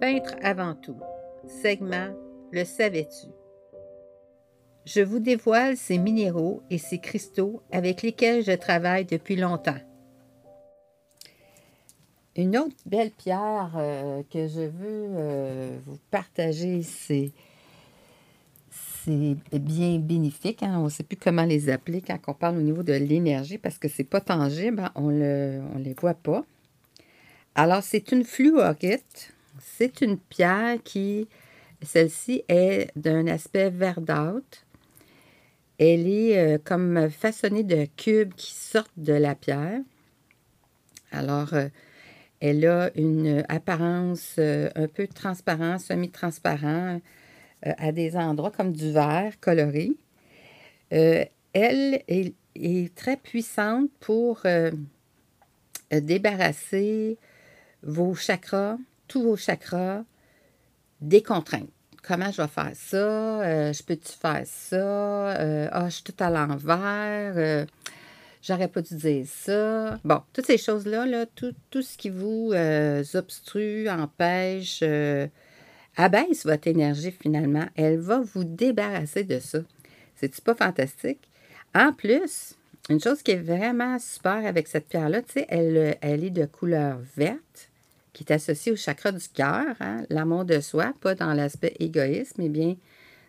Peintre avant tout. Segment Le savais-tu? Je vous dévoile ces minéraux et ces cristaux avec lesquels je travaille depuis longtemps. Une autre belle pierre euh, que je veux euh, vous partager, c'est bien bénéfique. Hein. On ne sait plus comment les appeler quand on parle au niveau de l'énergie parce que c'est pas tangible, hein. on ne les voit pas. Alors, c'est une fluorite. C'est une pierre qui, celle-ci, est d'un aspect verdâtre. Elle est euh, comme façonnée de cubes qui sortent de la pierre. Alors, euh, elle a une apparence euh, un peu transparent, semi-transparent, à des endroits comme du verre coloré. elle est, très puissante pour débarrasser vos chakras, tous vos chakras, des contraintes. Comment je vais faire ça? Euh, je peux-tu faire ça? Euh, ah, je suis tout à l'envers. Euh, j'aurais pas dû dire ça. Bon, toutes ces choses-là, là, tout, tout, ce qui vous obstrue, empêche, abaisse votre énergie finalement, elle va vous débarrasser de ça. C'est-tu pas fantastique? En plus, une chose qui est vraiment super avec cette pierre-là, tu sais, elle, elle est de couleur verte qui est associé au chakra du cœur, hein, l'amour de soi, pas dans l'aspect égoïsme, mais bien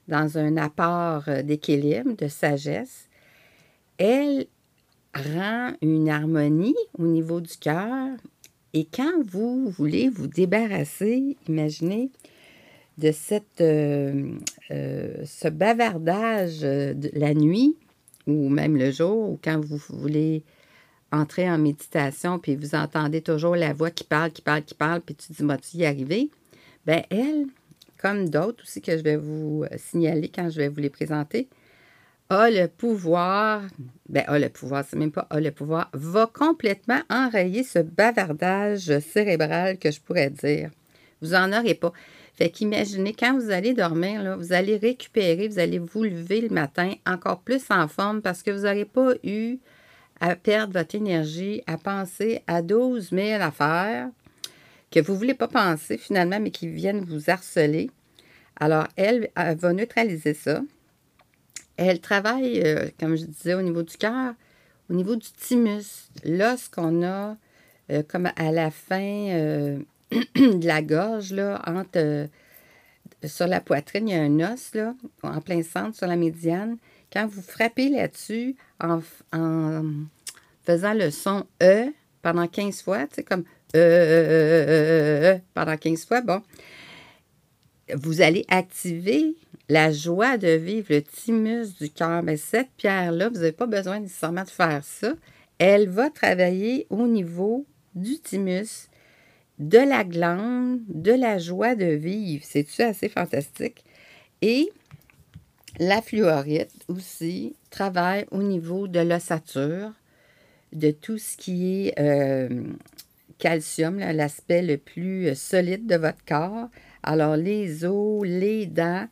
dans un apport euh, d'équilibre, de sagesse, elle rend une harmonie au niveau du cœur. Et quand vous voulez vous débarrasser, imaginez, de cette, euh, euh, ce bavardage de la nuit ou même le jour, ou quand vous voulez entrer en méditation, puis vous entendez toujours la voix qui parle, qui parle, qui parle, puis tu dis, vas-tu y arriver? Bien, elle, comme d'autres aussi que je vais vous euh, signaler quand je vais vous les présenter, a le pouvoir, ben a le pouvoir, c'est même pas a le pouvoir, va complètement enrayer ce bavardage cérébral que je pourrais dire. Vous en aurez pas. Fait qu'imaginez, quand vous allez dormir, vous allez récupérer, vous allez vous lever le matin encore plus en forme parce que vous n'aurez pas eu à perdre votre énergie, à penser à 12 000 affaires que vous ne voulez pas penser finalement, mais qui viennent vous harceler. Alors, elle, va neutraliser ça. Elle travaille, euh, comme je disais, au niveau du cœur, au niveau du thymus, l'os qu'on a euh, comme à la fin euh, de la gorge, là, entre, sur la poitrine, il y a un os, en plein centre, sur la médiane. Quand vous frappez là-dessus en, faisant le son E pendant 15 fois, tu sais, comme E, e, e, pendant 15 fois, bon, vous allez activer la joie de vivre, le thymus du cœur. Mais cette pierre-là, vous n'avez pas besoin nécessairement de faire ça. Elle va travailler au niveau du thymus, de la glande, de la joie de vivre. C'est-tu assez fantastique? Et la fluorite aussi travaille au niveau de l'ossature, de tout ce qui est euh, calcium, l'aspect le plus euh, solide de votre corps. Alors, les os, les dents,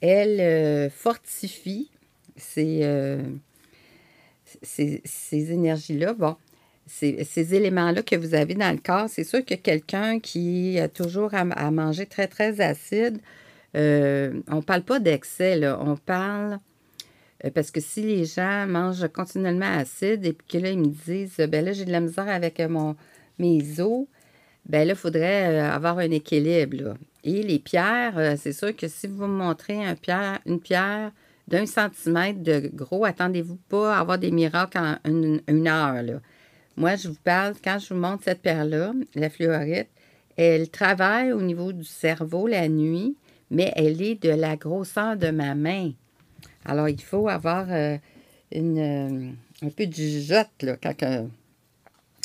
elle euh, fortifie ces, énergies-là. Bon, ces, éléments-là que vous avez dans le corps, c'est sûr que quelqu'un qui a toujours à manger très, très acide, euh, on ne parle pas d'excès, on parle euh, parce que si les gens mangent continuellement acide et que là, ils me disent ben là, j'ai de la misère avec euh, mes os, ben là, il faudrait avoir un équilibre. Et les pierres, c'est sûr que si vous me montrez une pierre d'un centimètre de gros, attendez-vous pas à avoir des miracles en une, heure. Moi, je vous parle, quand je vous montre cette pierre-là, la fluorite, elle travaille au niveau du cerveau la nuit mais elle est de la grosseur de ma main. Alors, il faut avoir euh, euh, un peu de jugeote là, quand euh,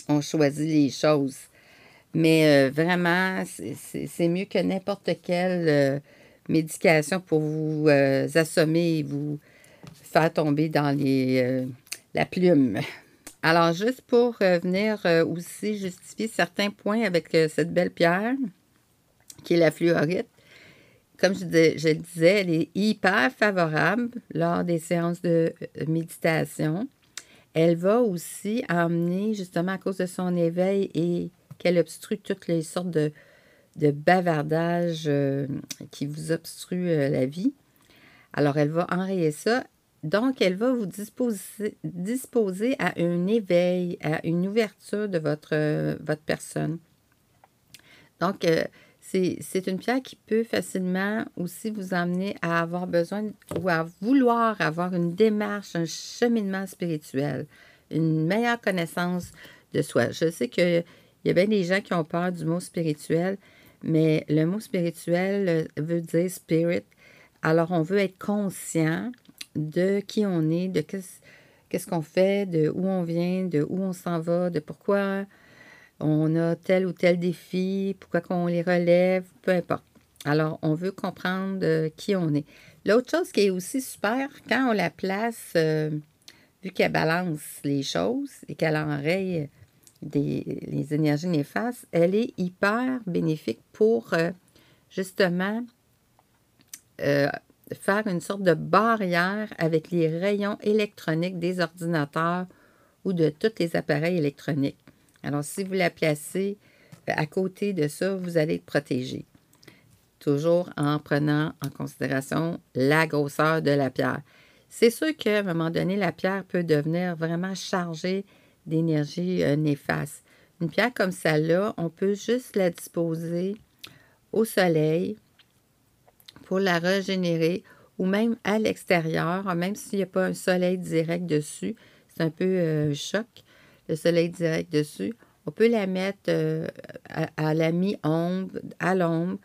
on choisit les choses. Mais vraiment, c'est mieux que n'importe quelle médication pour vous assommer et vous faire tomber dans les, la plume. Alors, juste pour venir aussi justifier certains points avec cette belle pierre, qui est la fluorite, comme je, le disais, elle est hyper favorable lors des séances de euh, méditation. Elle va aussi amener, justement à cause de son éveil et qu'elle obstrue toutes les sortes de, de bavardage euh, qui vous obstrue euh, la vie. Alors, elle va enrayer ça. Donc, elle va vous disposer, à un éveil, à une ouverture de votre, votre personne. Donc, c'est une pierre qui peut facilement aussi vous amener à avoir besoin ou à vouloir avoir une démarche, un cheminement spirituel, une meilleure connaissance de soi. Je sais qu'il y a bien des gens qui ont peur du mot spirituel, mais le mot spirituel euh, veut dire spirit. Alors, on veut être conscient de qui on est, de qu'est-ce qu'on fait, de où on vient, de où on s'en va, de pourquoi on a tel ou tel défi, pourquoi qu'on les relève, peu importe. Alors, on veut comprendre euh, qui on est. L'autre chose qui est aussi super, quand on la place, euh, vu qu'elle balance les choses et qu'elle enraye les énergies néfastes, elle est hyper bénéfique pour euh, justement faire une sorte de barrière avec les rayons électroniques des ordinateurs ou de tous les appareils électroniques. Alors, si vous la placez euh, à côté de ça, vous allez être protégé. Toujours en prenant en considération la grosseur de la pierre. C'est sûr qu'à un moment donné, la pierre peut devenir vraiment chargée d'énergie euh, néfaste. Une pierre comme celle-là, on peut juste la disposer au soleil pour la régénérer ou même à l'extérieur, même s'il n'y a pas un soleil direct dessus. C'est un peu euh, choc, le soleil direct dessus. On peut la mettre euh, à, la mi-ombre, à l'ombre,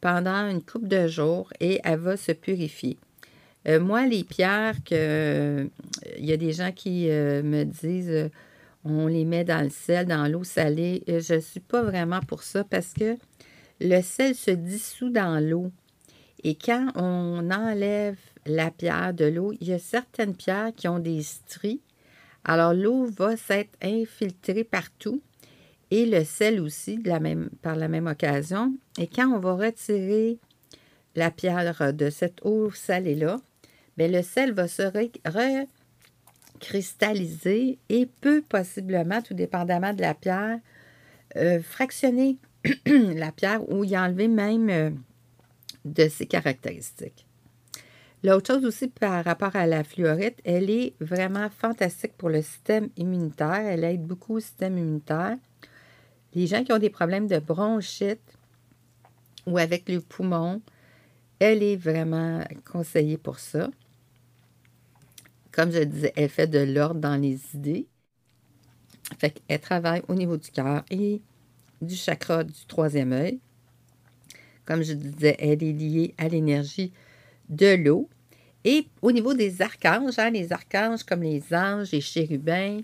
pendant une coupe de jours et elle va se purifier. moi, les pierres que il y a des gens qui me disent on les met dans le sel, dans l'eau salée. Je ne suis pas vraiment pour ça parce que le sel se dissout dans l'eau. Et quand on enlève la pierre de l'eau, il y a certaines pierres qui ont des stries. Alors l'eau va s'être infiltrée partout et le sel aussi par la même occasion. Et quand on va retirer la pierre de cette eau salée-là, bien, le sel va se cristallisé et peut possiblement, tout dépendamment de la pierre, euh, fractionner la pierre ou y enlever même euh, de ses caractéristiques. L'autre chose aussi par rapport à la fluorite, elle est vraiment fantastique pour le système immunitaire. Elle aide beaucoup au système immunitaire. Les gens qui ont des problèmes de bronchite ou avec le poumon, elle est vraiment conseillée pour ça. Comme je disais, elle fait de l'ordre dans les idées. Fait qu'elle travaille au niveau du cœur et du chakra du troisième œil. Comme je disais, elle est liée à l'énergie de l'eau. Et au niveau des archanges, hein, les archanges comme les anges, les chérubins,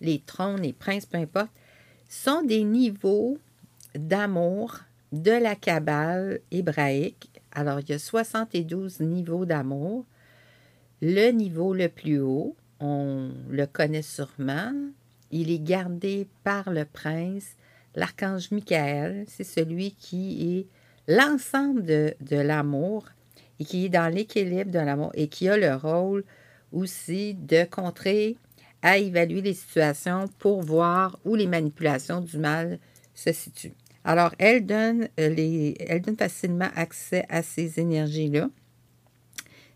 les trônes, les princes, peu importe, sont des niveaux d'amour de la Kabbale hébraïque. Alors, il y a 72 niveaux d'amour. Le niveau le plus haut, on le connaît sûrement, il est gardé par le prince, l'archange Michael, c'est celui qui est l'ensemble de, l'amour et qui est dans l'équilibre de l'amour et qui a le rôle aussi de contrer, à évaluer les situations pour voir où les manipulations du mal se situent. Alors, elle donne, donne facilement accès à ces énergies-là.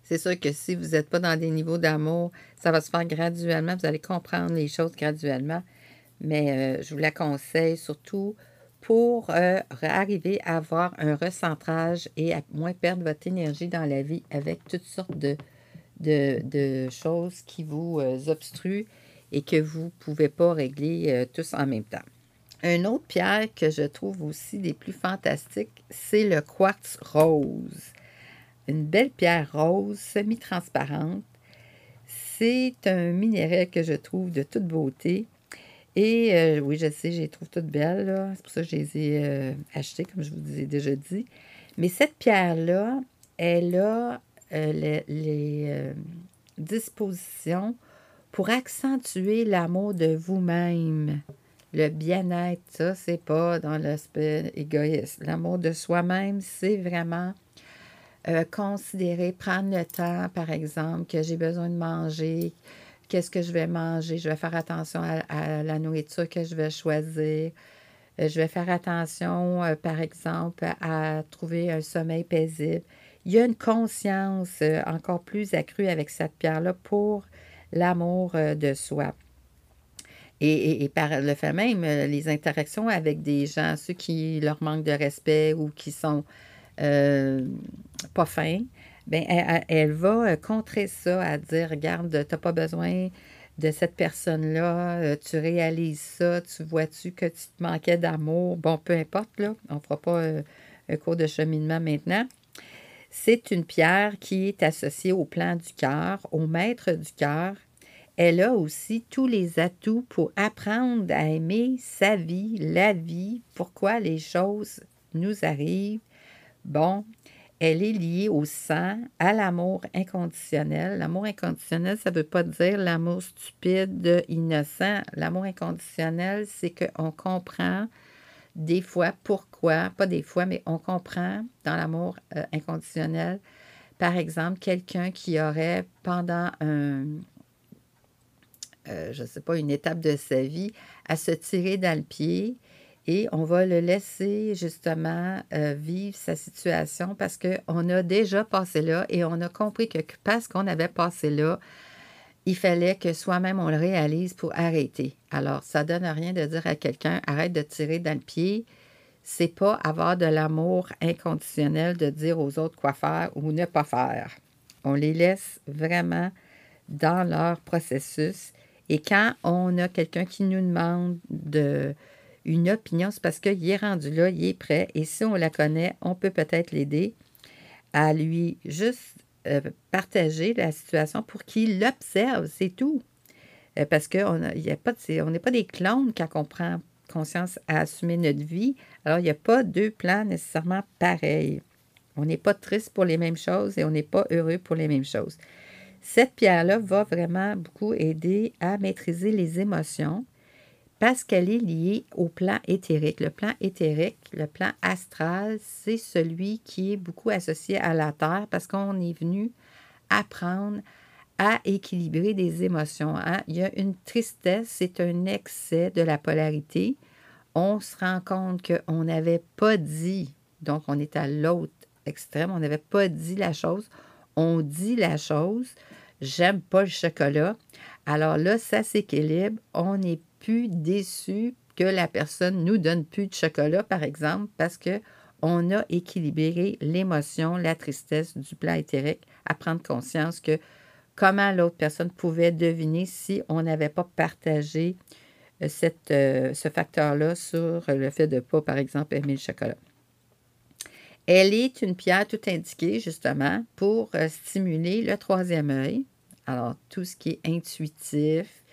C'est sûr que si vous n'êtes pas dans des niveaux d'amour, ça va se faire graduellement. Vous allez comprendre les choses graduellement. Mais euh, je vous la conseille surtout pour euh, arriver à avoir un recentrage et à moins perdre votre énergie dans la vie avec toutes sortes de, choses qui vous euh, obstruent et que vous ne pouvez pas régler tous en même temps. Une autre pierre que je trouve aussi des plus fantastiques, c'est le quartz rose une belle pierre rose semi-transparente. C'est un minéral que je trouve de toute beauté. Et euh, oui, je sais, je les trouve toutes belles. C'est pour ça que je les ai euh, achetées, comme je vous ai déjà dit. Mais cette pierre-là, elle a euh, les, dispositions pour accentuer l'amour de vous-même. Le bien-être, ça, c'est pas dans l'aspect égoïste. L'amour de soi-même, c'est vraiment considérer, prendre le temps, par exemple, que j'ai besoin de manger, qu'est-ce que je vais manger, je vais faire attention à, la nourriture que je vais choisir. je vais faire attention, par exemple, à trouver un sommeil paisible. Il y a une conscience encore plus accrue avec cette pierre-là pour l'amour de soi. Et, par le fait même, les interactions avec des gens, ceux qui leur manquent de respect ou qui sont pas fins, bien, elle, va contrer ça à dire, regarde, tu n'as pas besoin de cette personne-là, euh, tu réalises ça, tu vois-tu que tu te manquais d'amour? Bon, peu importe, là, on ne fera pas euh, un cours de cheminement maintenant. C'est une pierre qui est associée au plan du cœur, au maître du cœur. Elle a aussi tous les atouts pour apprendre à aimer sa vie, la vie, pourquoi les choses nous arrivent. Bon, elle est liée au sang, à l'amour inconditionnel. L'amour inconditionnel, ça ne veut pas dire l'amour stupide, innocent. L'amour inconditionnel, c'est qu'on comprend des fois pourquoi, pas des fois, mais on comprend dans l'amour euh, inconditionnel, par exemple, quelqu'un qui aurait pendant un, euh, je sais pas, une étape de sa vie, à se tirer dans le pied et on va le laisser justement euh, vivre sa situation parce qu'on a déjà passé là et on a compris que parce qu'on avait passé là, il fallait que soi-même on le réalise pour arrêter. Alors, ça donne rien de dire à quelqu'un arrête de tirer dans le pied. C'est pas avoir de l'amour inconditionnel de dire aux autres quoi faire ou ne pas faire. On les laisse vraiment dans leur processus. Et quand on a quelqu'un qui nous demande de, une opinion, c'est parce qu'il est rendu là, il est prêt. Et si on la connaît, on peut peut-être l'aider à lui juste euh, partager la situation pour qu'il l'observe, c'est tout. Euh, parce qu'on n'est pas des clones quand on prend conscience à assumer notre vie. Alors, il n'y a pas deux plans nécessairement pareils. On n'est pas triste pour les mêmes choses et on n'est pas heureux pour les mêmes choses. Cette pierre-là va vraiment beaucoup aider à maîtriser les émotions, parce qu'elle est liée au plan éthérique. Le plan éthérique, le plan astral, c'est celui qui est beaucoup associé à la Terre parce qu'on est venu apprendre à équilibrer des émotions. Hein. Il y a une tristesse, c'est un excès de la polarité. On se rend compte qu'on n'avait pas dit, donc on est à l'autre extrême, on n'avait pas dit la chose. On dit la chose, j'aime pas le chocolat. Alors là, ça s'équilibre, on est plus déçu que la personne nous donne plus de chocolat, par exemple, parce que on a équilibré l'émotion, la tristesse du plan éthérique, à prendre conscience que comment l'autre personne pouvait deviner si on n'avait pas partagé euh, euh, ce facteur-là sur le fait de ne pas, par exemple, aimer le chocolat. Elle est une pierre tout indiquée, justement, pour euh, stimuler le troisième œil. Alors, tout ce qui est intuitif,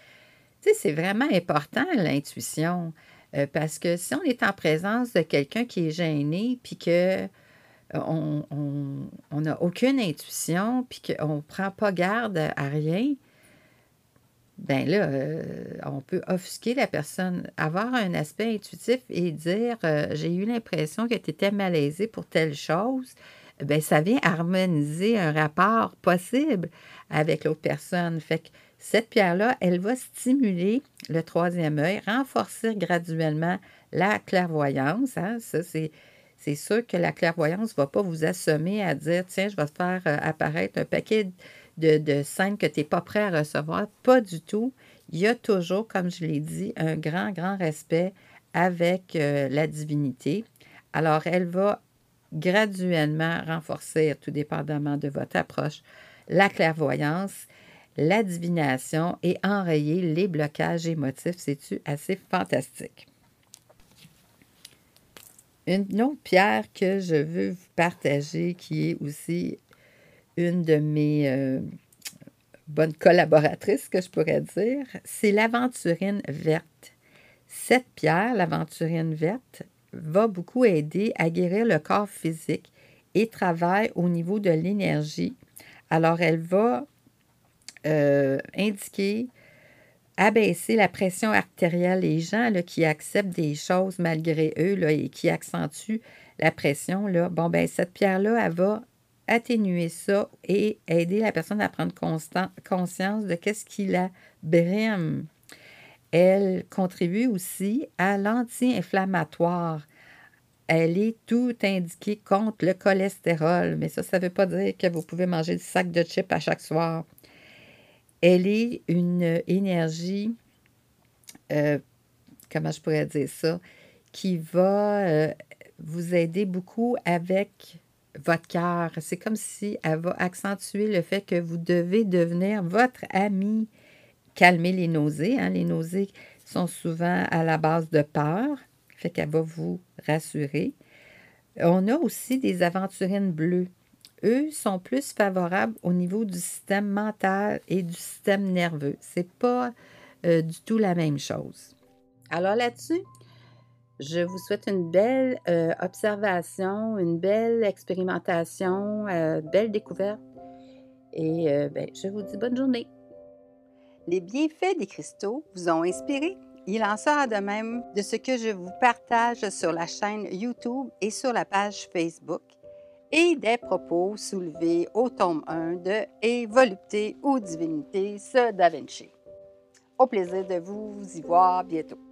c'est vraiment important l'intuition. Euh, parce que si on est en présence de quelqu'un qui est gêné, puis que euh, on n'a aucune intuition, puis qu'on ne prend pas garde à rien, ben là, euh, on peut offusquer la personne, avoir un aspect intuitif et dire j'ai eu l'impression que tu étais malaisé pour telle chose. Ben, ça vient harmoniser un rapport possible avec l'autre personne. Fait que cette pierre-là, elle va stimuler le troisième œil, renforcer graduellement la clairvoyance. Hein. Ça, c'est, sûr que la clairvoyance ne va pas vous assommer à dire tiens, je vais te faire euh, apparaître un paquet de, de scènes que tu n'es pas prêt à recevoir. Pas du tout. Il y a toujours, comme je l'ai dit, un grand, grand respect avec euh, la divinité. Alors, elle va graduellement renforcer, tout dépendamment de votre approche, la clairvoyance la divination et enrayer les blocages émotifs. C'est-tu assez fantastique? Une autre pierre que je veux vous partager, qui est aussi une de mes euh, bonnes collaboratrices, que je pourrais dire, c'est l'aventurine verte. Cette pierre, l'aventurine verte, va beaucoup aider à guérir le corps physique et travaille au niveau de l'énergie. Alors, elle va euh, indiquer abaisser la pression artérielle. Les gens là, qui acceptent des choses malgré eux là, et qui accentuent la pression, là, bon, ben, cette pierre-là, elle va atténuer ça et aider la personne à prendre conscience de qu'est-ce qui la brime. Elle contribue aussi à l'anti-inflammatoire. Elle est tout indiquée contre le cholestérol, mais ça, ça ne veut pas dire que vous pouvez manger du sac de chips à chaque soir. Elle est une énergie, euh, comment je pourrais dire ça, qui va euh, vous aider beaucoup avec votre cœur. C'est comme si elle va accentuer le fait que vous devez devenir votre ami. Calmer les nausées. Hein. Les nausées sont souvent à la base de peur. Fait qu'elle va vous rassurer. On a aussi des aventurines bleues. Eux sont plus favorables au niveau du système mental et du système nerveux. C'est pas euh, du tout la même chose. Alors là-dessus, je vous souhaite une belle euh, observation, une belle expérimentation, euh, belle découverte. Et euh, ben, je vous dis bonne journée. Les bienfaits des cristaux vous ont inspiré? Il en sera de même de ce que je vous partage sur la chaîne YouTube et sur la page Facebook et des propos soulevés au tome 1 de Et volupté ou divinité, ce Da. Au plaisir de vous y voir bientôt.